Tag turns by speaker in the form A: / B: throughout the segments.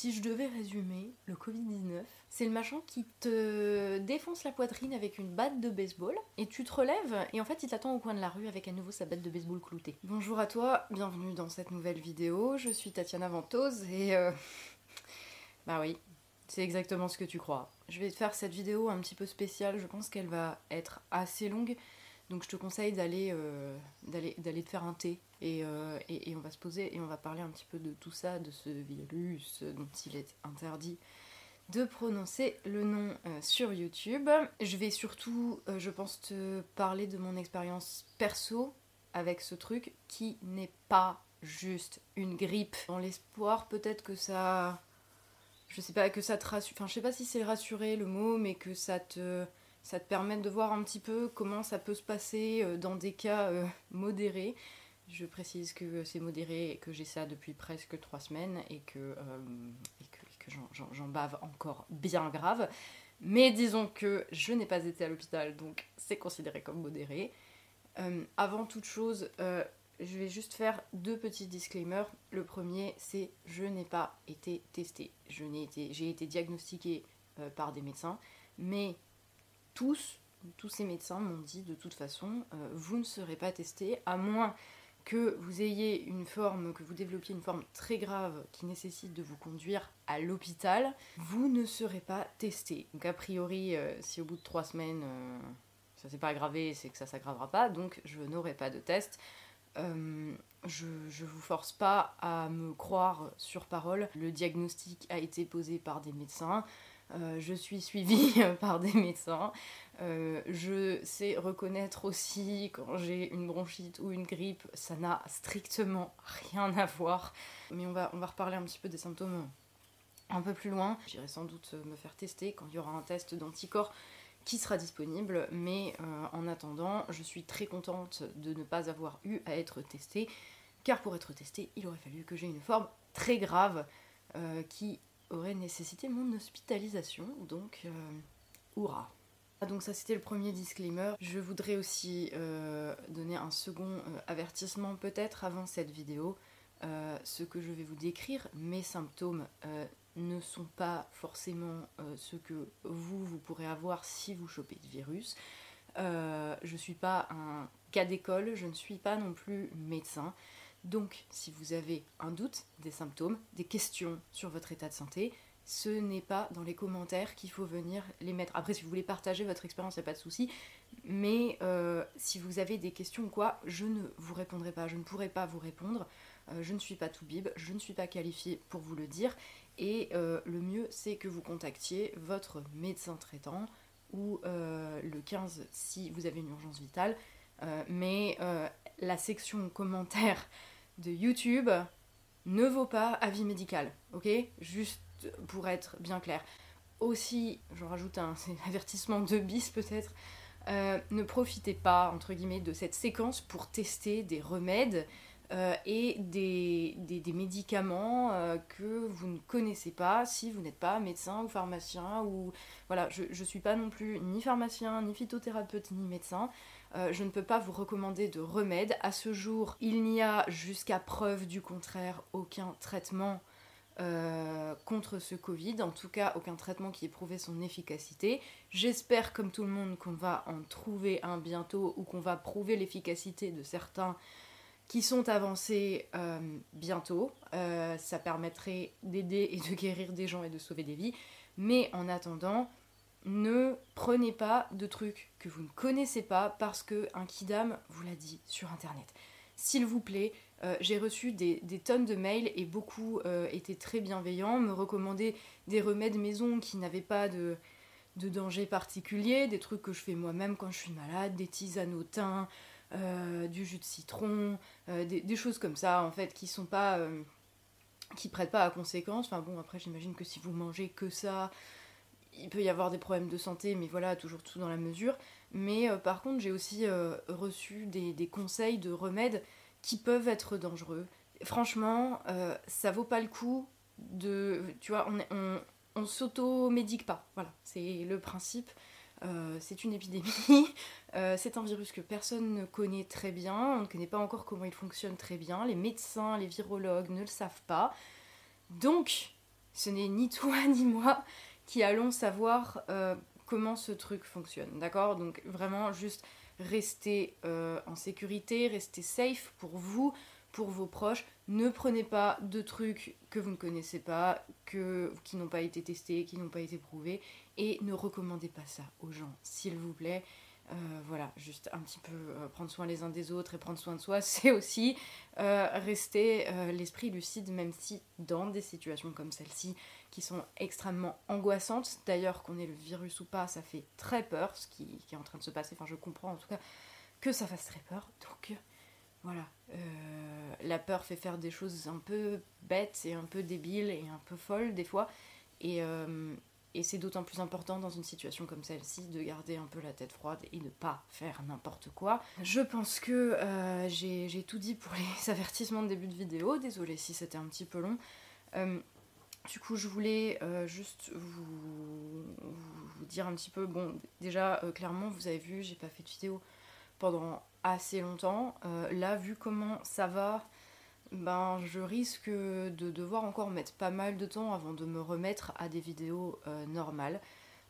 A: Si je devais résumer le Covid-19, c'est le machin qui te défonce la poitrine avec une batte de baseball et tu te relèves et en fait il t'attend au coin de la rue avec à nouveau sa batte de baseball cloutée. Bonjour à toi, bienvenue dans cette nouvelle vidéo. Je suis Tatiana Ventose et euh... bah oui, c'est exactement ce que tu crois. Je vais te faire cette vidéo un petit peu spéciale, je pense qu'elle va être assez longue donc je te conseille d'aller euh, d'aller d'aller te faire un thé euh, et, et, on va se poser et on va parler un petit peu de tout ça, de ce virus dont il est interdit de prononcer le nom euh, sur YouTube. Je vais surtout, je pense, te parler de mon expérience perso avec ce truc qui n'est pas juste une grippe. Dans l'espoir peut-être que ça... Je sais pas, que ça te rassure... Enfin, je sais pas si c'est rassurer le mot, mais que ça te ça te permet de voir un petit peu comment ça peut se passer euh, dans des cas euh, modérés. Je précise que c'est modéré et que j'ai ça depuis presque trois semaines et que, euh, que, j'en bave encore bien grave. Mais disons que je n'ai pas été à l'hôpital, donc c'est considéré comme modéré. avant toute chose, je vais juste faire deux petits disclaimers. Le premier, c'est je n'ai pas été testé. J'ai été, été diagnostiqué par des médecins, mais tous, tous ces médecins m'ont dit de toute façon, euh, vous ne serez pas testé à moins que vous ayez une forme, que vous développiez une forme très grave qui nécessite de vous conduire à l'hôpital, vous ne serez pas testé. Donc a priori, euh, si au bout de trois semaines euh, ça s'est pas aggravé, c'est que ça s'aggravera pas, donc je n'aurai pas de test. je, je vous force pas à me croire sur parole. Le diagnostic a été posé par des médecins. Euh, je suis suivie par des médecins. Euh, je sais reconnaître aussi quand j'ai une bronchite ou une grippe, ça n'a strictement rien à voir. Mais on va, on reparler un petit peu des symptômes un peu plus loin. J'irai sans doute me faire tester quand il y aura un test d'anticorps qui sera disponible, mais euh, en attendant, je suis très contente de ne pas avoir eu à être testée, car pour être testée, il aurait fallu que j'ai une forme très grave qui aurait nécessité mon hospitalisation, donc euh, hurrah. Ah, donc ça c'était le premier disclaimer. Je voudrais aussi euh, donner un second euh, avertissement peut-être avant cette vidéo. ce que je vais vous décrire, mes symptômes ne sont pas forcément ce que vous, vous pourrez avoir si vous chopez ce virus. je ne suis pas un cas d'école, je ne suis pas non plus médecin. Donc, si vous avez un doute, des symptômes, des questions sur votre état de santé, ce n'est pas dans les commentaires qu'il faut venir les mettre. Après, si vous voulez partager votre expérience, il n'y a pas de souci. Mais euh, si vous avez des questions ou quoi, je ne vous répondrai pas, je ne pourrai pas vous répondre. Euh, je ne suis pas tout bib, je ne suis pas qualifiée pour vous le dire. Et euh, le mieux, c'est que vous contactiez votre médecin traitant ou le 15 si vous avez une urgence vitale. mais la section commentaires de YouTube ne vaut pas avis médical, ok? Juste pour être bien clair. Aussi, j'en rajoute un, avertissement de bis peut-être, euh, ne profitez pas, entre guillemets, de cette séquence pour tester des remèdes euh, et des, médicaments euh, que vous ne connaissez pas si vous n'êtes pas médecin ou pharmacien ou voilà je ne suis pas non plus ni pharmacien ni phytothérapeute ni médecin euh, je ne peux pas vous recommander de remède à ce jour il n'y a jusqu'à preuve du contraire aucun traitement contre ce Covid, en tout cas aucun traitement qui ait prouvé son efficacité. J'espère comme tout le monde qu'on va en trouver un bientôt ou qu'on va prouver l'efficacité de certains qui sont avancés euh, bientôt. Euh, ça permettrait d'aider et de guérir des gens et de sauver des vies. Mais en attendant, ne prenez pas de trucs que vous ne connaissez pas parce que un kidam vous l'a dit sur internet. S'il vous plaît, euh, j'ai reçu des, tonnes de mails et beaucoup étaient très bienveillants, me recommandaient des remèdes maison qui n'avaient pas de, danger particulier, des trucs que je fais moi-même quand je suis malade, des tisanes au thym, euh, du jus de citron, euh, des, choses comme ça en fait qui sont euh, prêtent pas à conséquence. Enfin bon après j'imagine que si vous mangez que ça, il peut y avoir des problèmes de santé, mais voilà toujours tout dans la mesure. Mais par contre j'ai aussi reçu des, conseils de remèdes qui peuvent être dangereux. Franchement ça vaut pas le coup de tu vois on, on, on s'auto-médique pas. Voilà c'est le principe. Euh, c'est une épidémie, euh, c'est un virus que personne ne connaît très bien, on ne connaît pas encore comment il fonctionne très bien, les médecins, les virologues ne le savent pas. Donc, ce n'est ni toi ni moi qui allons savoir euh, comment ce truc fonctionne, d'accord? Donc vraiment juste restez euh, en sécurité, restez safe pour vous, pour vos proches. Ne prenez pas de trucs que vous ne connaissez pas, qui n'ont pas été testés, qui n'ont pas été prouvés, et ne recommandez pas ça aux gens, s'il vous plaît. Euh, voilà, juste un petit peu euh, prendre soin les uns des autres et prendre soin de soi, c'est aussi euh, rester l'esprit lucide, même si dans des situations comme celle-ci, qui sont extrêmement angoissantes, d'ailleurs qu'on ait le virus ou pas, ça fait très peur, ce qui, qui, est en train de se passer, enfin je comprends en tout cas que ça fasse très peur, donc voilà, la peur fait faire des choses un peu bêtes et un peu débiles et un peu folles des fois, et, et c'est d'autant plus important dans une situation comme celle-ci de garder un peu la tête froide et de pas faire n'importe quoi. Je pense que euh, j'ai tout dit pour les avertissements de début de vidéo. Désolée si c'était un petit peu long. Euh, du coup, je voulais euh, juste vous, vous, dire un petit peu. Bon, déjà, clairement, vous avez vu, j'ai pas fait de vidéo pendant assez longtemps. là, vu comment ça va, ben, je risque de devoir encore mettre pas mal de temps avant de me remettre à des vidéos euh, normales,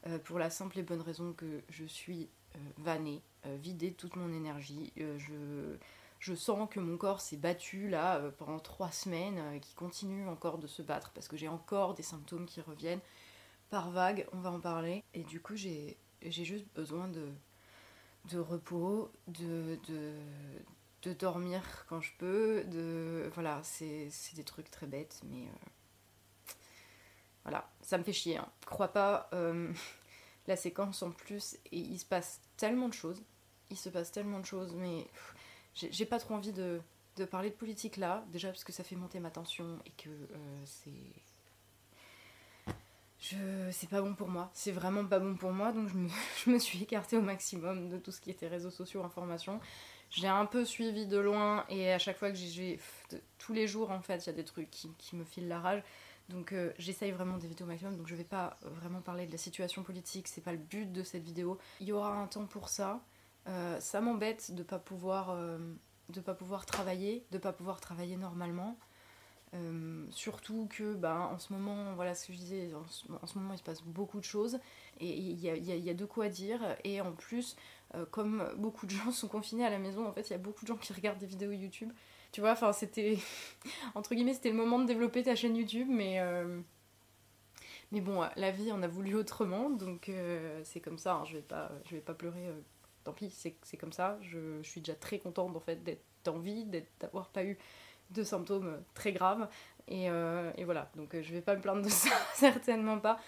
A: euh, pour la simple et bonne raison que je suis euh, vannée, vidée de toute mon énergie. je, je sens que mon corps s'est battu là pendant trois semaines, qui continue encore de se battre parce que j'ai encore des symptômes qui reviennent par vague, on va en parler. Et du coup, j'ai juste besoin de, de repos, de, de, de dormir quand je peux, de voilà, c'est des trucs très bêtes, mais euh, voilà, ça me fait chier. Hein. Crois pas, euh, la séquence en plus, et il se passe tellement de choses, il se passe tellement de choses, mais j'ai pas trop envie de, de, parler de politique là, déjà parce que ça fait monter ma tension et que euh, c'est je c'est pas bon pour moi, c'est vraiment pas bon pour moi, donc je me, je me suis écartée au maximum de tout ce qui était réseaux sociaux, informations. J'ai un peu suivi de loin et à chaque fois que j'ai. Tous les jours en fait, il y a des trucs qui, me filent la rage. Donc euh, j'essaye vraiment d'éviter au maximum. Donc je vais pas vraiment parler de la situation politique, c'est pas le but de cette vidéo. Il y aura un temps pour ça. Euh, ça m'embête de pas euh, de pas pouvoir travailler, de pas pouvoir travailler normalement. Surtout que bah, en ce moment, voilà ce que je disais, en ce, moment il se passe beaucoup de choses et il y a, y, y a, de quoi dire. Et en plus, euh, comme beaucoup de gens sont confinés à la maison, en fait, il y a beaucoup de gens qui regardent des vidéos YouTube. Tu vois, enfin, c'était. Entre guillemets, c'était le moment de développer ta chaîne YouTube, mais. Euh, mais bon, la vie en a voulu autrement, donc euh, c'est comme ça, hein, je, vais pas, je vais pas pleurer, tant pis, c'est comme ça. Je, suis déjà très contente en fait d'être en vie, d'avoir pas eu de symptômes très graves, et, et voilà, donc je vais pas me plaindre de ça, certainement pas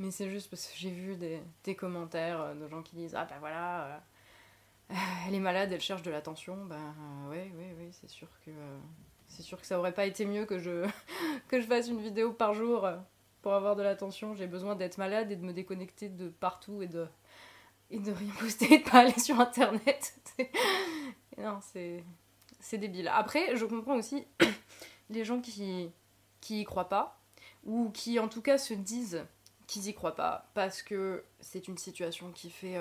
A: mais c'est juste parce que j'ai vu des, commentaires de gens qui disent Ah ben voilà, euh, elle est malade, elle cherche de l'attention. Ben euh, ouais, ouais, c'est sûr que euh, c'est sûr que ça aurait pas été mieux que je fasse une vidéo par jour pour avoir de l'attention. J'ai besoin d'être malade et de me déconnecter de partout et de et de rien poster et de pas aller sur internet. non, c'est débile. Après, je comprends aussi les gens qui qui y croient pas ou qui en tout cas se disent qu'ils y croient pas parce que c'est une situation qui fait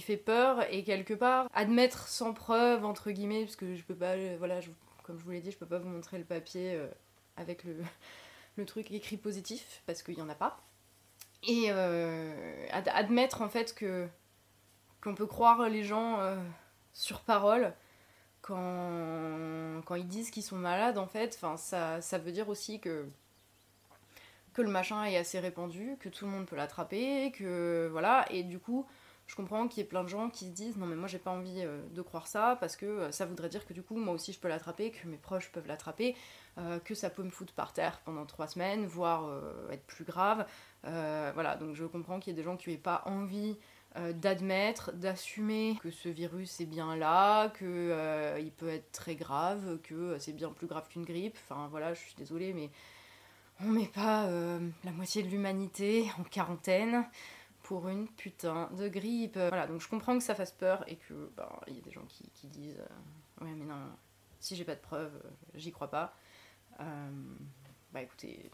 A: fait peur et quelque part admettre sans preuve entre guillemets parce que je peux pas voilà comme je vous l'ai dit je peux pas vous montrer le papier euh, avec le, truc écrit positif parce qu'il y en a pas et euh, admettre en fait que qu'on peut croire les gens euh, sur parole quand, ils disent qu'ils sont malades en fait ça veut dire aussi que que le machin est assez répandu, que tout le monde peut l'attraper, que voilà, et du coup, je comprends qu'il y ait plein de gens qui se disent non mais moi j'ai pas envie euh, de croire ça parce que euh, ça voudrait dire que du coup moi aussi je peux l'attraper, que mes proches peuvent l'attraper, euh, que ça peut me foutre par terre pendant trois semaines, voire être plus grave. voilà, donc je comprends qu'il y ait des gens qui n'aient pas envie d'admettre, d'assumer que ce virus est bien là, que il peut être très grave, que c'est bien plus grave qu'une grippe. Enfin voilà, je suis désolée mais on met pas la moitié de l'humanité en quarantaine pour une putain de grippe. Voilà, donc je comprends que ça fasse peur et que bah, il y a des gens qui, disent euh, ouais mais non, si j'ai pas de preuves, euh, j'y crois pas. Euh, bah écoutez,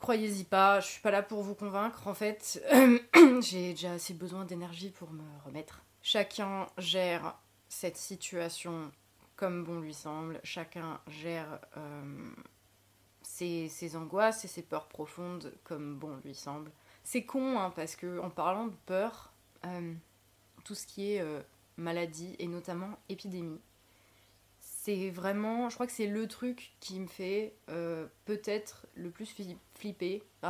A: croyez-y pas, je suis pas là pour vous convaincre. En fait, j'ai déjà assez besoin d'énergie pour me remettre. Chacun gère cette situation comme bon lui semble. Chacun gère ces, ces angoisses et ces peurs profondes, comme bon lui semble. C'est con, hein, parce que en parlant de peur, euh, tout ce qui est euh, maladie et notamment épidémie, c'est vraiment, je crois que c'est le truc qui me fait euh, peut-être le plus flipper.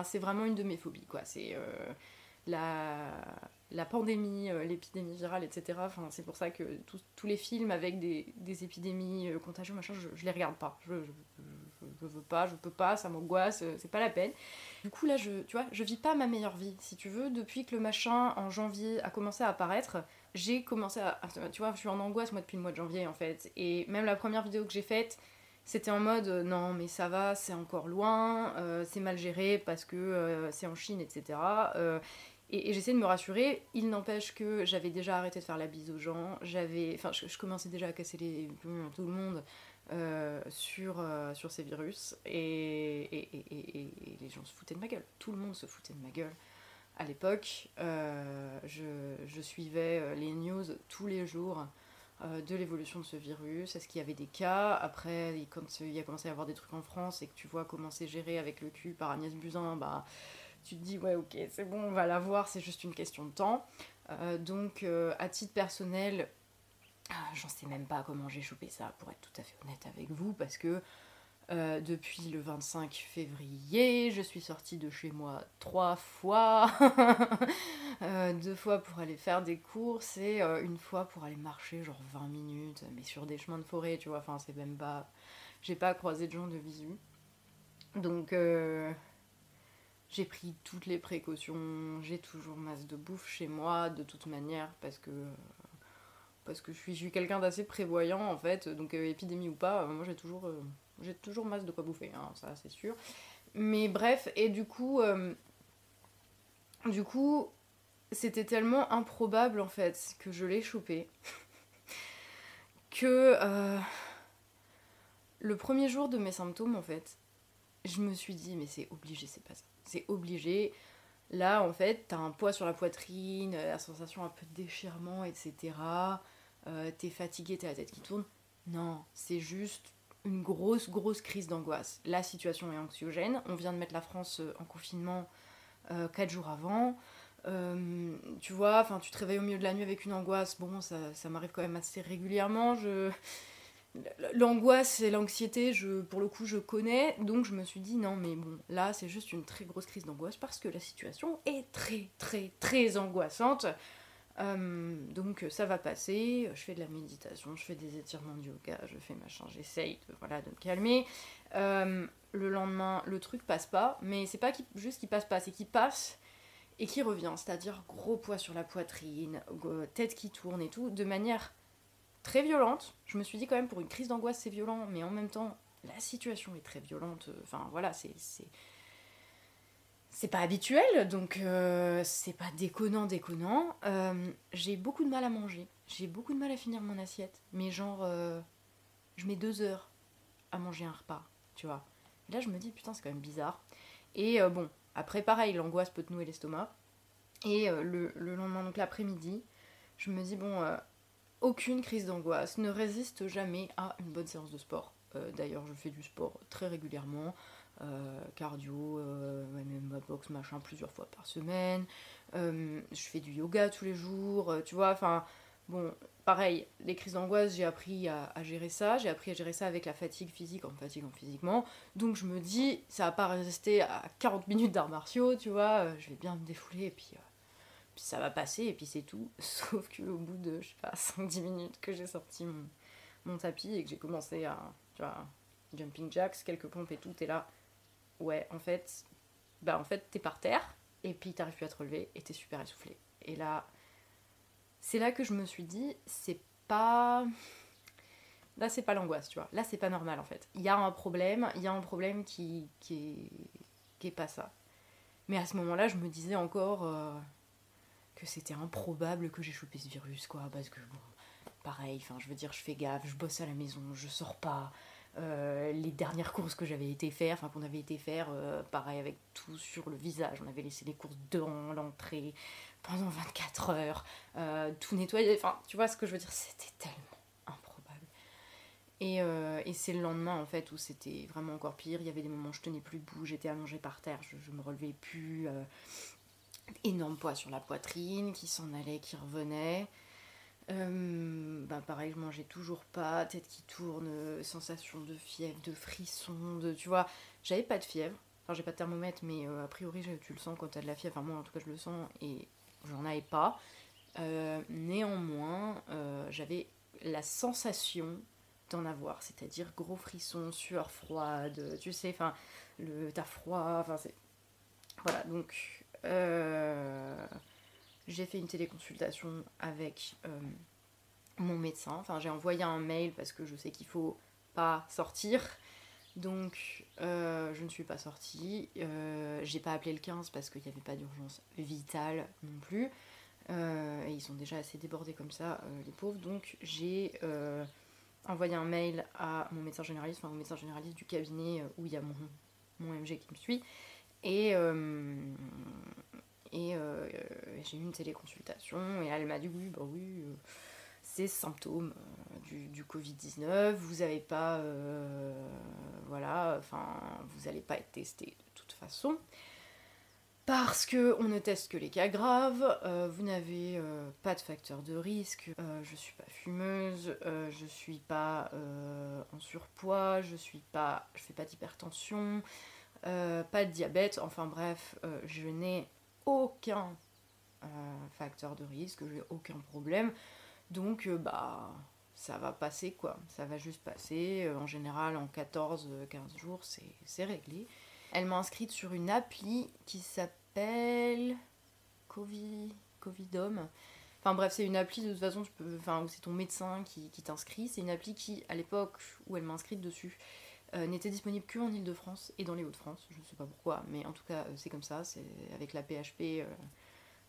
A: C'est vraiment une de mes phobies, quoi. C'est la, la pandémie, l'épidémie virale, etc. Enfin, c'est pour ça que tous les films avec des, des épidémies contagieuses, machin, je, je les regarde pas. Je, je veux pas, je peux pas, ça m'angoisse, euh, c'est pas la peine. Du coup là, je, tu vois, je vis pas ma meilleure vie, si tu veux, depuis que le machin en janvier a commencé à apparaître. J'ai commencé à, tu vois, je suis en angoisse moi depuis le mois de janvier en fait. Et même la première vidéo que j'ai faite, c'était en mode euh, non mais ça va, c'est encore loin, euh, c'est mal géré parce que c'est en Chine, etc. et, j'essaie de me rassurer. Il n'empêche que j'avais déjà arrêté de faire la bise aux gens. J'avais, enfin, je, commençais déjà à casser les tout le monde. Euh, sur, euh, sur ces virus et, et, les gens se foutaient de ma gueule. Tout le monde se foutait de ma gueule. À l'époque, euh, je, suivais les news tous les jours de l'évolution de ce virus. Est-ce qu'il y avait des cas Après, quand il y a commencé à y avoir des trucs en France et que tu vois comment c'est géré avec le cul par Agnès Buzyn, bah, tu te dis ouais ok c'est bon on va la voir, c'est juste une question de temps. donc à titre personnel, j'en sais même pas comment j'ai chopé ça, pour être tout à fait honnête avec vous, parce que euh, depuis le 25 février, je suis sortie de chez moi trois fois. Euh, deux fois pour aller faire des courses et euh, une fois pour aller marcher genre 20 minutes, mais sur des chemins de forêt, tu vois. Enfin, c'est même pas. J'ai pas croisé de gens de visu. Donc, j'ai pris toutes les précautions. J'ai toujours masse de bouffe chez moi, de toute manière, parce que parce que je suis, quelqu'un d'assez prévoyant en fait, donc épidémie ou pas, moi j'ai toujours, j'ai toujours masse de quoi bouffer, hein, ça c'est sûr. Mais bref, et du coup, du coup, c'était tellement improbable en fait que je l'ai chopé que le premier jour de mes symptômes en fait, je me suis dit mais c'est obligé, c'est pas ça, c'est obligé. Là, en fait, t'as un poids sur la poitrine, la sensation un peu de déchirement, etc. Euh, t'es fatigué, t'as la tête qui tourne. Non, c'est juste une grosse, grosse crise d'angoisse. La situation est anxiogène. On vient de mettre la France euh, en confinement euh, 4 jours avant. Euh, tu vois, enfin, tu te réveilles au milieu de la nuit avec une angoisse. Bon, ça, m'arrive quand même assez régulièrement. L'angoisse et l'anxiété, pour le coup, je connais. Donc, je me suis dit, non, mais bon, là, c'est juste une très grosse crise d'angoisse parce que la situation est très, très, très angoissante. Euh, donc ça va passer, je fais de la méditation, je fais des étirements de yoga, je fais machin, j'essaye de, voilà, de me calmer. Euh, le lendemain, le truc passe pas, mais c'est pas juste qu'il passe pas, c'est qu'il passe et qu'il revient, c'est-à-dire gros poids sur la poitrine, tête qui tourne et tout, de manière très violente. Je me suis dit quand même pour une crise d'angoisse c'est violent, mais en même temps la situation est très violente. Enfin voilà, c'est c'est pas habituel, donc euh, c'est pas déconnant, déconnant. Euh, j'ai beaucoup de mal à manger, j'ai beaucoup de mal à finir mon assiette, mais genre, euh, je mets deux heures à manger un repas, tu vois. Là, je me dis, putain, c'est quand même bizarre. Et bon, après, pareil, l'angoisse peut te nouer l'estomac. Et le, le, lendemain, donc l'après-midi, je me dis, bon, aucune crise d'angoisse ne résiste jamais à une bonne séance de sport. D'ailleurs, je fais du sport très régulièrement. Euh, cardio, euh, même ma boxe, machin, plusieurs fois par semaine. Euh, je fais du yoga tous les jours, tu vois, enfin, bon, pareil, les crises d'angoisse, j'ai appris à, gérer ça, j'ai appris à gérer ça avec la fatigue physique en fatiguant physiquement. Donc je me dis, ça va pas rester à 40 minutes d'arts martiaux, tu vois, je vais bien me défouler et puis, puis ça va passer et puis c'est tout. Sauf qu'au bout de, je sais pas, 5-10 minutes que j'ai sorti mon, mon, tapis et que j'ai commencé à, tu vois, jumping jacks, quelques pompes et tout, et là, ouais, en fait, bah en fait, t'es par terre, et puis t'arrives plus à te relever, et t'es super essoufflé. Et là, c'est là que je me suis dit, c'est pas. Là, c'est pas l'angoisse, tu vois. Là, c'est pas normal, en fait. Il y a un problème, il y a un problème qui, qui, est, pas ça. Mais à ce moment-là, je me disais encore euh, que c'était improbable que j'ai chopé ce virus, quoi. Parce que, bon, pareil, enfin, je veux dire, je fais gaffe, je bosse à la maison, je sors pas, euh, les dernières courses que j'avais été faire, enfin qu'on avait été faire, euh, pareil avec tout sur le visage. On avait laissé les courses devant l'entrée pendant 24 heures, euh, tout nettoyer. Enfin, tu vois ce que je veux dire? C'était tellement improbable. Et, et c'est le lendemain en fait où c'était vraiment encore pire. Il y avait des moments où je tenais plus debout, j'étais allongée par terre, je, je me relevais plus. énorme poids sur la poitrine qui s'en allait, qui revenait. Euh, bah pareil, je mangeais toujours pas, tête qui tourne, sensation de fièvre, de frisson, de tu vois. J'avais pas de fièvre, enfin j'ai pas de thermomètre, mais euh, a priori tu le sens quand t'as de la fièvre. Enfin moi en tout cas je le sens et j'en avais pas. Euh, néanmoins, j'avais la sensation d'en avoir, c'est-à-dire gros frissons, sueur froide, tu sais, enfin le t'as froid, enfin c'est voilà donc j'ai fait une téléconsultation avec euh, mon médecin. Enfin, j'ai envoyé un mail parce que je sais qu'il faut pas sortir. Donc, euh, je ne suis pas sortie. Euh, j'ai pas appelé le 15 parce qu'il n'y avait pas d'urgence vitale non plus. Et ils sont déjà assez débordés comme ça, les pauvres. Donc, j'ai envoyé un mail à mon médecin généraliste, enfin au médecin généraliste du cabinet où il y a mon, mon MG qui me suit. Et, euh, et euh, j'ai eu une téléconsultation et elle m'a dit oui, bah oui, euh, c'est symptômes euh, du, du Covid-19, vous n'avez pas, euh, voilà, enfin, vous n'allez pas être testé de toute façon. Parce que on ne teste que les cas graves, euh, vous n'avez euh, pas de facteur de risque, euh, je suis pas fumeuse, euh, je suis pas euh, en surpoids, je suis pas, je fais pas d'hypertension, euh, pas de diabète, enfin bref, euh, je n'ai aucun euh, facteur de risque, j'ai aucun problème. Donc euh, bah ça va passer quoi, ça va juste passer. Euh, en général en 14-15 jours c'est réglé. Elle m'a inscrite sur une appli qui s'appelle Covid, Covidom. Enfin bref, c'est une appli de toute façon, peux, enfin, c'est ton médecin qui, t'inscrit. C'est une appli qui, à l'époque où elle m'a inscrite dessus, n'était disponible que en Ile-de-France et dans les Hauts-de-France. Je ne sais pas pourquoi, mais en tout cas, euh, c'est comme ça. C'est avec la PHP, euh,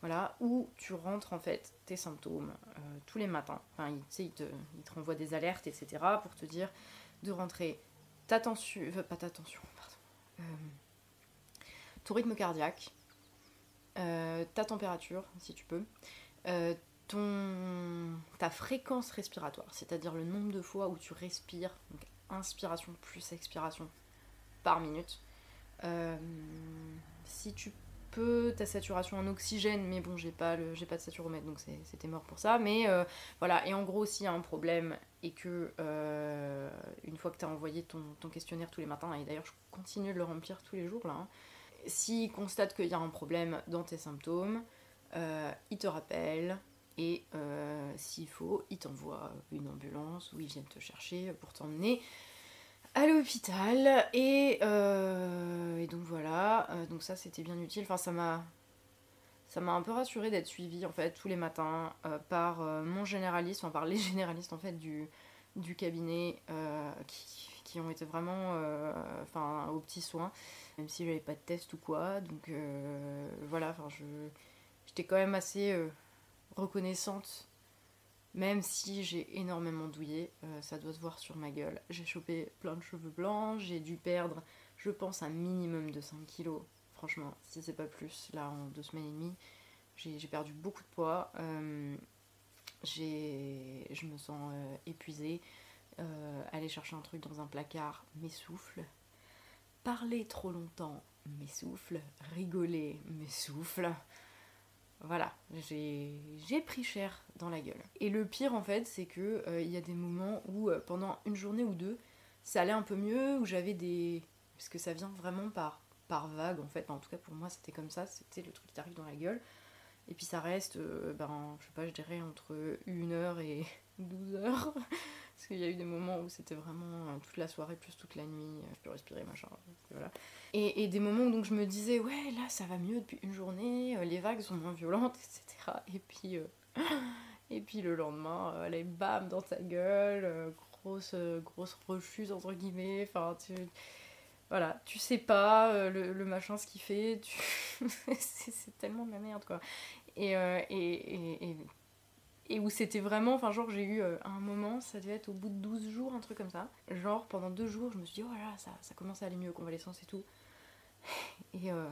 A: voilà, où tu rentres en fait tes symptômes euh, tous les matins. Enfin, te, il te renvoie des alertes, etc. pour te dire de rentrer ta tension, euh, pas ta tension, pardon, euh, ton rythme cardiaque, euh, ta température, si tu peux, euh, ton, ta fréquence respiratoire, c'est-à-dire le nombre de fois où tu respires, donc inspiration plus expiration par minute. Euh, si tu peux, ta saturation en oxygène, mais bon, j'ai pas, le, pas de saturomètre, donc c'était mort pour ça. Mais euh, voilà, et en gros, s'il y a un problème et que euh, une fois que tu as envoyé ton, questionnaire tous les matins, et d'ailleurs je continue de le remplir tous les jours là, hein, s'il constate qu'il y a un problème dans tes symptômes, il te rappelle et euh, s'il faut, il t'envoie une ambulance ou ils viennent te chercher pour t'emmener à l'hôpital. Et, euh, donc voilà, Euh, donc ça c'était bien utile. Enfin, ça m'a. Ça m'a un peu rassuré d'être suivie en fait tous les matins par mon généraliste, enfin par les généralistes en fait du, cabinet qui, ont été vraiment enfin, aux petits soins, même si j'avais pas de test ou quoi. Donc voilà, enfin je j'étais quand même assez reconnaissante, même si j'ai énormément douillé, euh, ça doit se voir sur ma gueule. J'ai chopé plein de cheveux blancs, j'ai dû perdre, je pense, un minimum de 5 kilos. Franchement, si c'est pas plus, là en deux semaines et demie, j'ai perdu beaucoup de poids. Euh, je me sens euh, épuisée. Euh, aller chercher un truc dans un placard m'essouffle. Parler trop longtemps m'essouffle. Rigoler m'essouffle. Voilà, j'ai pris cher dans la gueule. Et le pire en fait, c'est que euh, il y a des moments où euh, pendant une journée ou deux, ça allait un peu mieux, où j'avais des... Parce que ça vient vraiment par, par vague en fait, en tout cas pour moi c'était comme ça, c'était le truc qui t'arrive dans la gueule. Et puis ça reste, euh, ben, je sais pas, je dirais entre 1 heure et 12 heures. Parce qu'il y a eu des moments où c'était vraiment euh, toute la soirée plus toute la nuit, euh, je peux respirer, machin. Voilà. Et, des moments où donc je me disais, ouais, là ça va mieux depuis une journée, euh, les vagues sont moins violentes, etc. Et puis, et puis le lendemain, euh, allez, bam, dans ta gueule, grosse, grosse rechute entre guillemets. Enfin, tu. Voilà, tu sais pas le, machin ce qu'il fait, c'est tellement de la merde quoi. Et, et, et, où c'était vraiment, enfin genre j'ai eu euh, un moment, ça devait être au bout de 12 jours, un truc comme ça. Genre pendant deux jours, je me suis dit, oh là là, ça, ça commence à aller mieux, convalescence et tout. Et, euh,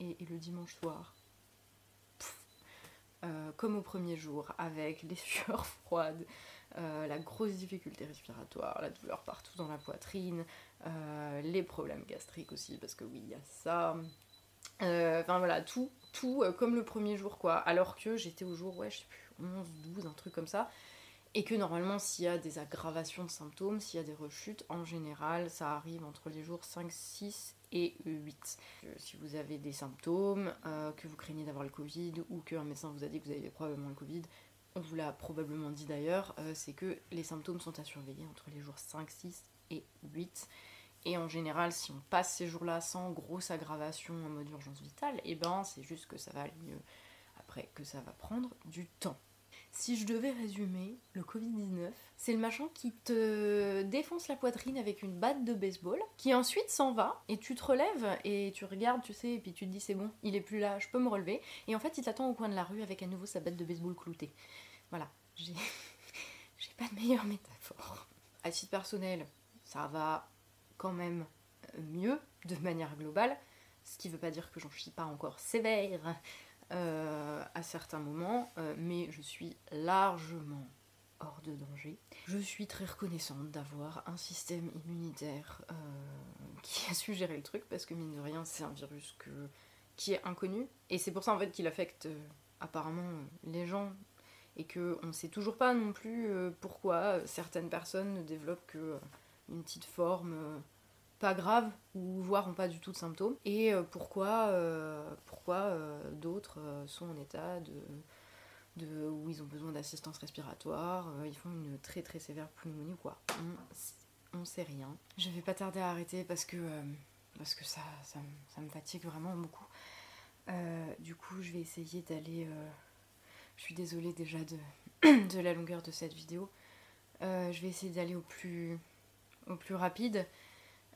A: et, et le dimanche soir, euh, comme au premier jour, avec les sueurs froides, la grosse difficulté respiratoire, la douleur partout dans la poitrine, les problèmes gastriques aussi, parce que oui, il y a ça. Enfin voilà, tout, tout comme le premier jour, quoi. Alors que j'étais au jour, ouais, je sais plus, 11, 12, un truc comme ça. Et que normalement, s'il y a des aggravations de symptômes, s'il y a des rechutes, en général, ça arrive entre les jours 5, 6 et 8. Euh, si vous avez des symptômes, euh, que vous craignez d'avoir le Covid ou qu'un médecin vous a dit que vous avez probablement le Covid, on vous l'a probablement dit d'ailleurs, euh, c'est que les symptômes sont à surveiller entre les jours 5, 6 et 8. Et en général, si on passe ces jours-là sans grosse aggravation en mode urgence vitale, et eh ben c'est juste que ça va aller mieux. Que ça va prendre du temps. Si je devais résumer, le Covid-19, c'est le machin qui te défonce la poitrine avec une batte de baseball, qui ensuite s'en va, et tu te relèves, et tu regardes, tu sais, et puis tu te dis c'est bon, il est plus là, je peux me relever, et en fait il t'attend au coin de la rue avec à nouveau sa batte de baseball cloutée. Voilà, j'ai, j'ai pas de meilleure métaphore. À titre personnel, ça va quand même mieux, de manière globale, ce qui veut pas dire que j'en suis pas encore sévère, euh, à certains moments, euh, mais je suis largement hors de danger. Je suis très reconnaissante d'avoir un système immunitaire euh, qui a su gérer le truc parce que mine de rien c'est un virus qui est inconnu et c'est pour ça en fait qu'il affecte apparemment les gens et que on sait toujours pas non plus pourquoi certaines personnes ne développent que une petite forme pas graves ou voire ont pas du tout de symptômes et euh, pourquoi, euh, pourquoi euh, d'autres sont en état de, de, où ils ont besoin d'assistance respiratoire, ils font une très très sévère pneumonie ou quoi? On, sait rien. Je vais pas tarder à arrêter parce que, parce que ça, ça, ça, me fatigue vraiment beaucoup. du coup, je vais essayer d'aller. je suis désolée déjà de, de la longueur de cette vidéo. je vais essayer d'aller au plus, au plus rapide.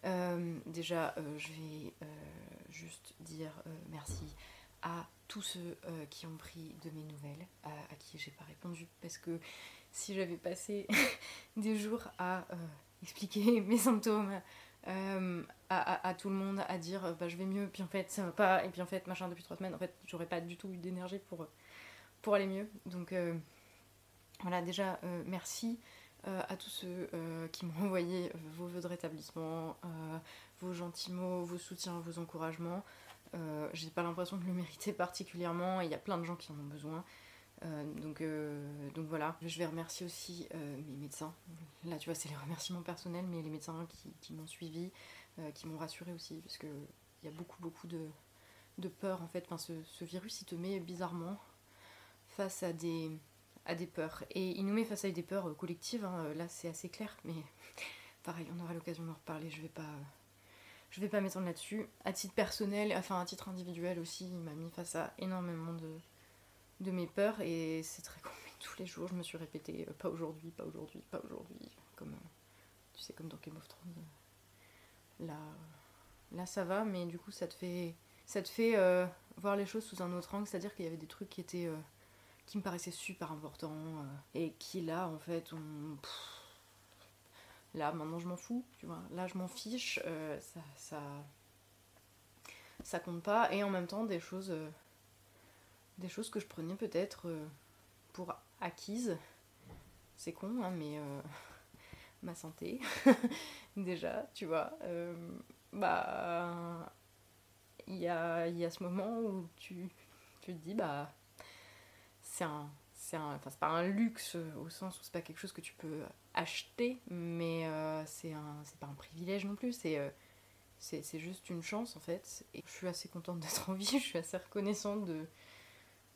A: Euh, déjà, euh, je vais euh, juste dire merci à tous ceux qui ont pris de mes nouvelles, à, qui j'ai pas répondu, parce que si j'avais passé des jours à expliquer mes symptômes à, tout le monde, à dire bah, je vais mieux, puis en fait ça va pas, et puis en fait machin depuis trois semaines, en fait j'aurais pas du tout eu d'énergie pour, pour aller mieux. Donc voilà, déjà merci. Euh, à tous ceux euh, qui m'ont envoyé euh, vos vœux de rétablissement, vos gentils mots, vos soutiens, vos encouragements. J'ai pas l'impression de le mériter particulièrement, il y a plein de gens qui en ont besoin. donc, voilà, je vais remercier aussi mes médecins. Là, tu vois, c'est les remerciements personnels, mais les médecins qui, m'ont suivi, qui m'ont rassuré aussi, parce qu'il y a beaucoup, beaucoup de, peur en fait. Ce virus, il te met bizarrement face à des, à des peurs. Et il nous met face à des peurs euh, collectives, hein. là c'est assez clair, mais pareil, on aura l'occasion d'en reparler, je vais pas. Je vais pas m'étendre là-dessus. À titre personnel, enfin à titre individuel aussi, il m'a mis face à énormément de, de mes peurs et c'est très con. tous les jours, je me suis répété euh, pas aujourd'hui, pas aujourd'hui, pas aujourd'hui. Comme euh, tu sais, comme dans Game of Thrones. Là, là ça va, mais du coup ça te fait, ça te fait voir les choses sous un autre angle. C'est-à-dire qu'il y avait des trucs qui étaient qui me paraissait super important euh, et qui là en fait là maintenant je m'en fous tu vois. Là je m'en fiche euh, ça, ça ça compte pas et en même temps des choses euh, des choses que je prenais peut-être pour acquises c'est con hein, mais ma santé déjà tu vois. Bah il y a, y a ce moment où tu, tu te dis bah c'est un c'est enfin c'est pas un luxe au sens où c'est pas quelque chose que tu peux acheter mais euh, c'est un c'est pas un privilège non plus c'est euh, c'est juste une chance en fait. Et je suis assez contente d'être en vie je suis assez reconnaissante de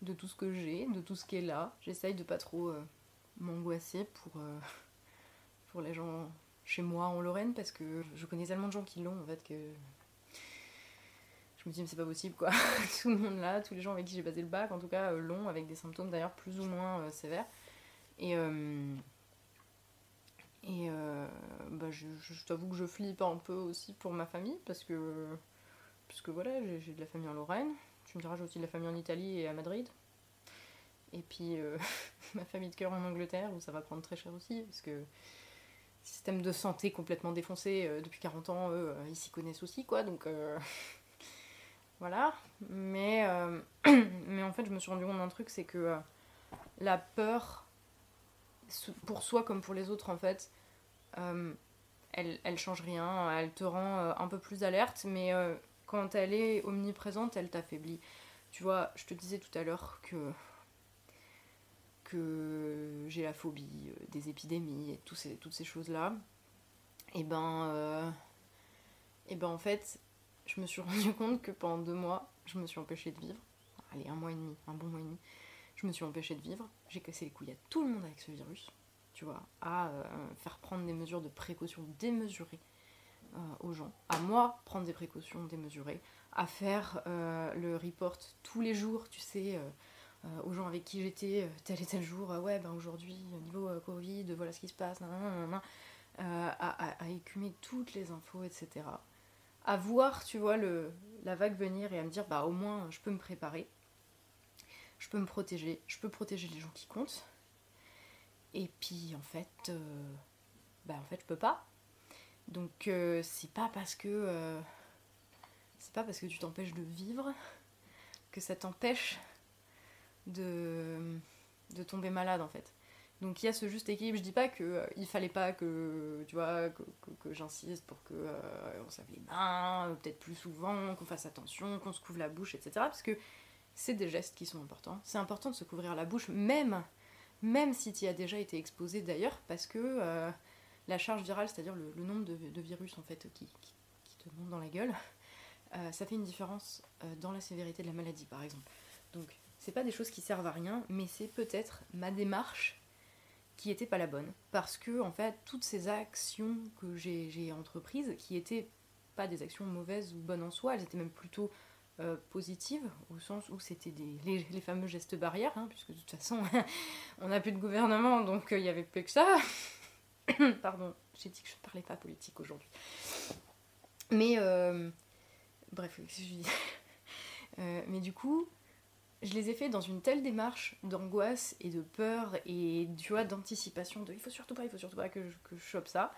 A: de tout ce que j'ai de tout ce qui est là. J'essaye de pas trop euh, m'angoisser pour pour les gens chez moi en Lorraine parce que je connais tellement de gens qui l'ont en fait que je me dis mais c'est pas possible quoi. tout le monde là, tous les gens avec qui j'ai passé le bac, en tout cas euh, long, avec des symptômes d'ailleurs plus ou moins euh, sévères. Et, euh, et bah, je, t'avoue que je flippe un peu aussi pour ma famille parce que, parce que voilà, j'ai de la famille en Lorraine. Tu me diras, j'ai aussi de la famille en Italie et à Madrid. Et puis ma famille de cœur en Angleterre où ça va prendre très cher aussi parce que système de santé complètement défoncé depuis 40 ans, eux, ils s'y connaissent aussi quoi. Donc voilà. Mais, euh, mais en fait, je me suis rendu compte d'un truc, c'est que euh, la peur, pour soi comme pour les autres en fait, euh, elle, elle change rien, elle te rend un peu plus alerte, mais quand elle est omniprésente, elle t'affaiblit. Tu vois, je te disais tout à l'heure que que j'ai la phobie des épidémies et toutes ces choses-là. Et ben, et ben en fait, je me suis rendu compte que pendant deux mois, je me suis empêchée de vivre. Allez, un mois et demi, un bon mois et demi. Je me suis empêchée de vivre. J'ai cassé les couilles à tout le monde avec ce virus tu vois, à euh, faire prendre des mesures de précaution démesurées euh, aux gens, à moi prendre des précautions démesurées, à faire euh, le report tous les jours, tu sais, aux gens avec qui j'étais tel et tel jour, ouais, ben aujourd'hui, au niveau Covid, voilà ce qui se passe, à, à, écumer toutes les infos, etc. À voir, tu vois, la vague venir et à me dire, bah au moins, je peux me préparer, je peux me protéger, je peux protéger les gens qui comptent, et puis en fait, euh, bah en fait je peux pas. Donc euh, c'est pas parce que euh, c'est pas parce que tu t'empêches de vivre que ça t'empêche de, de tomber malade en fait. Donc il y a ce juste équilibre. Je dis pas que il fallait pas que tu vois que, j'insiste pour que on se les mains peut-être plus souvent, qu'on fasse attention, qu'on se couvre la bouche, etc. Parce que c'est des gestes qui sont importants. C'est important de se couvrir la bouche, même si tu as déjà été exposé d'ailleurs, parce que euh, la charge virale, c'est-à-dire le, nombre de, virus en fait qui, te montent dans la gueule, euh, ça fait une différence euh, dans la sévérité de la maladie par exemple. Donc c'est pas des choses qui servent à rien, mais c'est peut-être ma démarche qui était pas la bonne. Parce que en fait, toutes ces actions que j'ai entreprises, qui étaient pas des actions mauvaises ou bonnes en soi, elles étaient même plutôt euh, positive, au sens où c'était les, fameux gestes barrières, hein, puisque de toute façon, on n'a plus de gouvernement, donc euh, il n'y avait plus que ça. Pardon, j'ai dit que je ne parlais pas politique aujourd'hui. Mais, euh, bref, je dis Mais du coup, je les ai fait dans une telle démarche d'angoisse et de peur et tu vois d'anticipation de il faut surtout pas, il faut surtout pas que je, que chope ça,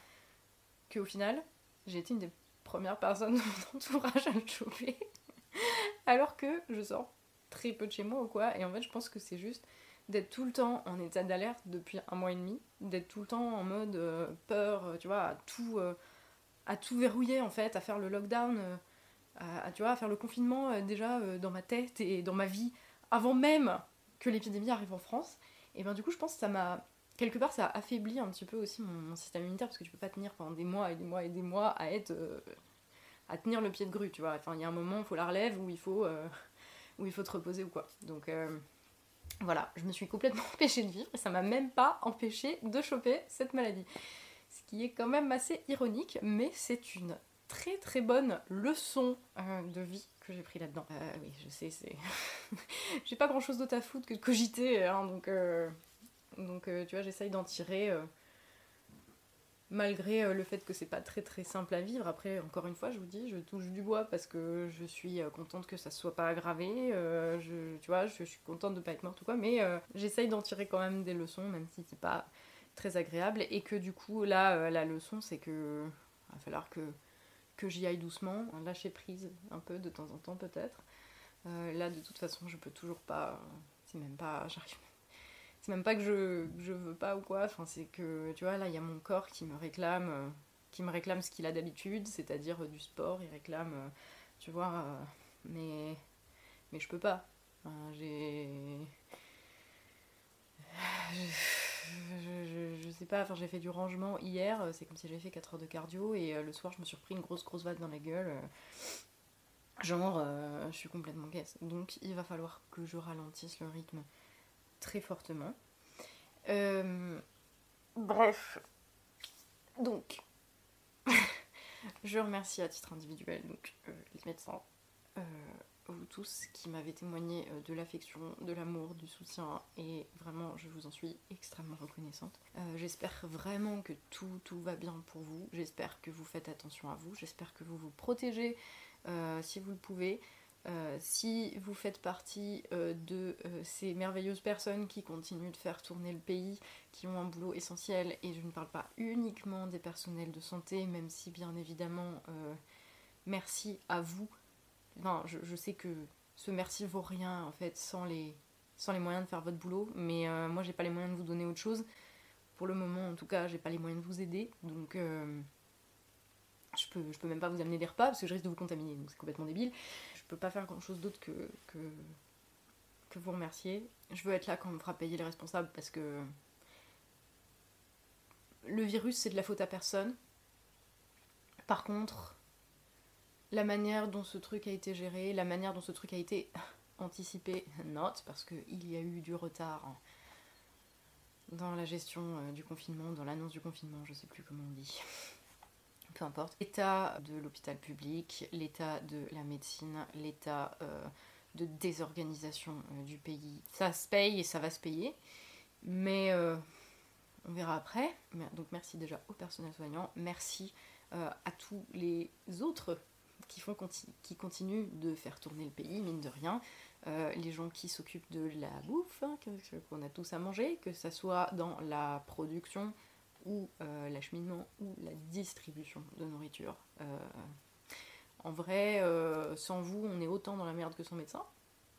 A: qu'au final, j'ai été une des premières personnes de mon entourage à le choper. alors que je sors très peu de chez moi ou quoi. Et en fait, je pense que c'est juste d'être tout le temps en état d'alerte depuis un mois et demi, d'être tout le temps en mode euh, peur, euh, tu vois, à tout, euh, à tout verrouiller en fait, à faire le lockdown, à, tu vois, à faire le confinement déjà dans ma tête et dans ma vie avant même que l'épidémie arrive en France. Et ben du coup, je pense que ça m'a quelque part ça a affaibli un petit peu aussi mon, système immunitaire parce que tu peux pas tenir pendant des mois et des mois et des mois à être à tenir le pied de grue, tu vois. Enfin, il y a un moment, il faut la relève où il faut, euh, il faut te reposer ou quoi. Donc euh, voilà, je me suis complètement empêchée de vivre et ça m'a même pas empêché de choper cette maladie. Ce qui est quand même assez ironique, mais c'est une très très bonne leçon euh, de vie que j'ai pris là-dedans. oui, je sais, c'est. j'ai pas grand chose d'autre à foutre que de cogiter, hein, donc, donc tu vois, j'essaye d'en tirer malgré euh, le fait que c'est pas très très simple à vivre. Après, encore une fois, je vous dis, je touche du bois parce que je suis euh, contente que ça soit pas aggravé. Euh, tu vois, je, suis contente de pas être morte ou quoi, mais j'essaye d'en tirer quand même des leçons, même si c'est pas très agréable. Et que du coup, là, la leçon, c'est que va falloir que, que j'y aille doucement, lâcher prise un peu de temps en temps peut-être. là, de toute façon, je peux toujours pas. C'est même pas. J'arrive c'est même pas que je, je veux pas ou quoi, enfin, c'est que, tu vois, là, il y a mon corps qui me réclame, euh, qui me réclame ce qu'il a d'habitude, c'est-à-dire euh, du sport, il réclame, euh, tu vois, mais, mais je peux pas. j'ai... sais pas, enfin j'ai fait du rangement hier, c'est comme si j'avais fait 4 heures de cardio et le soir je me suis repris une grosse grosse vague dans la gueule. genre, je suis complètement caisse. Donc il va falloir que je ralentisse le rythme très fortement. Euh, bref, donc, je remercie à titre individuel donc, euh, les médecins, euh, vous tous qui m'avez témoigné de l'affection, de l'amour, du soutien et vraiment je vous en suis extrêmement reconnaissante. j'espère vraiment que tout, tout va bien pour vous, j'espère que vous faites attention à vous, j'espère que vous vous protégez si vous le pouvez. Euh, si vous faites partie euh, de euh, ces merveilleuses personnes qui continuent de faire tourner le pays, qui ont un boulot essentiel, et je ne parle pas uniquement des personnels de santé, même si bien évidemment merci à vous. Je, sais que ce merci vaut rien en fait sans les, sans les moyens de faire votre boulot, mais moi j'ai pas les moyens de vous donner autre chose. Pour le moment, en tout cas, j'ai pas les moyens de vous aider, donc euh, je, peux, je peux même pas vous amener des repas parce que je risque de vous contaminer, donc c'est complètement débile. Je peux pas faire grand chose d'autre que, que, que vous remercier. Je veux être là quand on me fera payer les responsables parce que le virus, c'est de la faute à personne. Par contre, la manière dont ce truc a été géré, la manière dont ce truc a été anticipé, note, parce qu'il y a eu du retard dans la gestion euh, du confinement, dans l'annonce du confinement, je sais plus comment on dit. Peu importe. L'état de l'hôpital public, l'état de la médecine, l'état euh, de désorganisation euh, du pays, ça se paye et ça va se payer. Mais on verra après. Donc merci déjà au personnel soignant, merci à tous les autres qui, continuent de faire tourner le pays, mine de rien. Euh, les gens qui s'occupent de la bouffe, hein, qu'on a tous à manger, que ce soit dans la production ou euh, l'acheminement ou la distribution de nourriture. Euh, en vrai, sans vous, on est autant dans la merde que son médecin.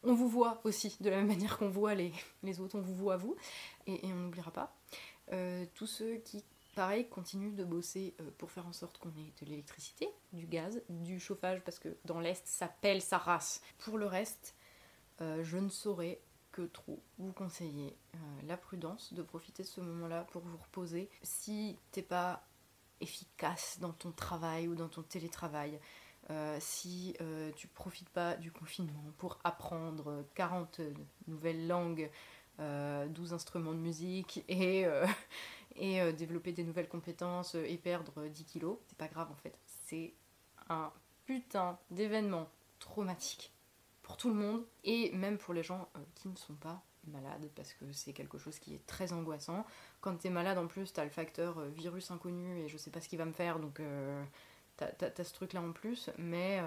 A: On vous voit aussi de la même manière qu'on voit les, les, autres, on vous voit vous, et, et on n'oubliera pas. tous ceux qui pareil, continue de bosser euh, pour faire en sorte qu'on ait de l'électricité, du gaz, du chauffage, parce que dans l'Est, ça pèle sa race. Pour le reste, euh, je ne saurais que trop vous conseiller euh, la prudence, de profiter de ce moment-là pour vous reposer. Si t'es pas efficace dans ton travail ou dans ton télétravail, si tu profites pas du confinement pour apprendre 40 nouvelles langues, 12 instruments de musique et, et euh, développer des nouvelles compétences euh, et perdre 10 kilos. C'est pas grave en fait. C'est un putain d'événement traumatique pour tout le monde et même pour les gens euh, qui ne sont pas malades parce que c'est quelque chose qui est très angoissant. Quand t'es malade en plus, t'as le facteur virus inconnu et je sais pas ce qu'il va me faire donc t'as ce truc là en plus, mais,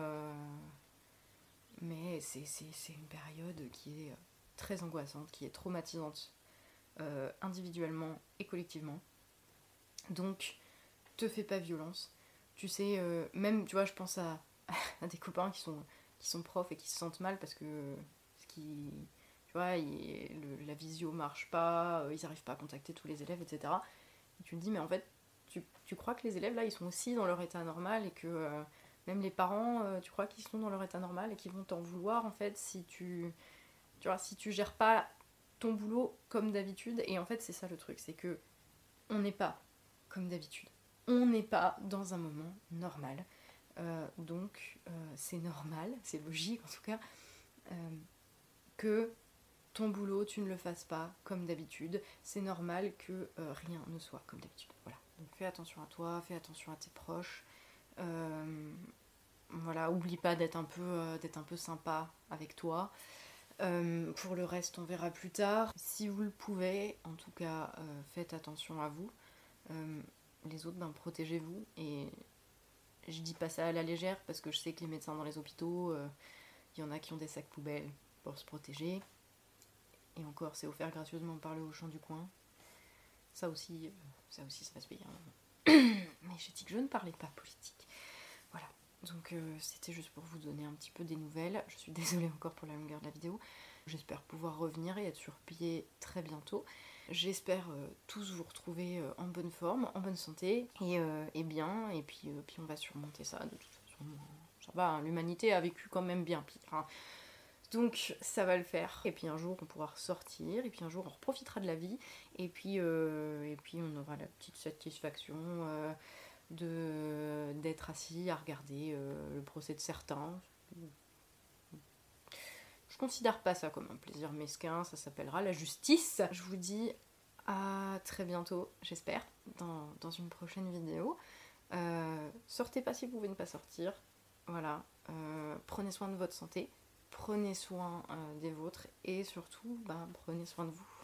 A: mais c'est une période qui est très angoissante, qui est traumatisante euh, individuellement et collectivement. Donc, te fais pas violence. Tu sais, euh, même, tu vois, je pense à, des copains qui sont, qui sont profs et qui se sentent mal parce que ce qui, tu vois, la visio marche pas, euh, ils n'arrivent pas à contacter tous les élèves, etc. Et tu me dis, mais en fait, tu, tu, crois que les élèves là, ils sont aussi dans leur état normal et que même les parents, tu crois qu'ils sont dans leur état normal et qu'ils vont t'en vouloir en fait si tu, tu vois, si tu gères pas ton boulot comme d'habitude. Et en fait, c'est ça le truc, c'est que on n'est pas comme d'habitude. On n'est pas dans un moment normal. Euh, donc, euh, c'est normal, c'est logique en tout cas, euh, que ton boulot, tu ne le fasses pas comme d'habitude. C'est normal que rien ne soit comme d'habitude. Voilà. Donc, fais attention à toi, fais attention à tes proches. voilà, oublie pas d'être un d'être un peu sympa avec toi. Euh, pour le reste, on verra plus tard. Si vous le pouvez, en tout cas, euh, faites attention à vous. Euh, les autres, ben, protégez-vous. Et je dis pas ça à la légère parce que je sais que les médecins dans les hôpitaux, il y en a qui ont des sacs poubelles pour se protéger. Et encore, c'est offert gracieusement par le Auchan du coin. Ça aussi, ça aussi, ça se payer Mais j'ai dit que je ne parlais pas politique. Donc euh, c'était juste pour vous donner un petit peu des nouvelles. Je suis désolée encore pour la longueur de la vidéo. J'espère pouvoir revenir et être sur pied très bientôt. J'espère euh, tous vous retrouver euh, en bonne forme, en bonne santé et, bien. Et puis, puis on va surmonter ça. De toute façon, ça va, hein. l'humanité a vécu quand même bien pire. Hein. Donc ça va le faire. Et puis un jour on pourra ressortir, et puis un jour on profitera de la vie, et puis, et puis on aura la petite satisfaction de d'être assis à regarder euh, le procès de certains. Je considère pas ça comme un plaisir mesquin, ça s'appellera la justice. Je vous dis à très bientôt, j'espère, dans, une prochaine vidéo. Euh, sortez pas si vous pouvez ne pas sortir. Voilà. Euh, prenez soin de votre santé, prenez soin des vôtres et surtout, ben, prenez soin de vous.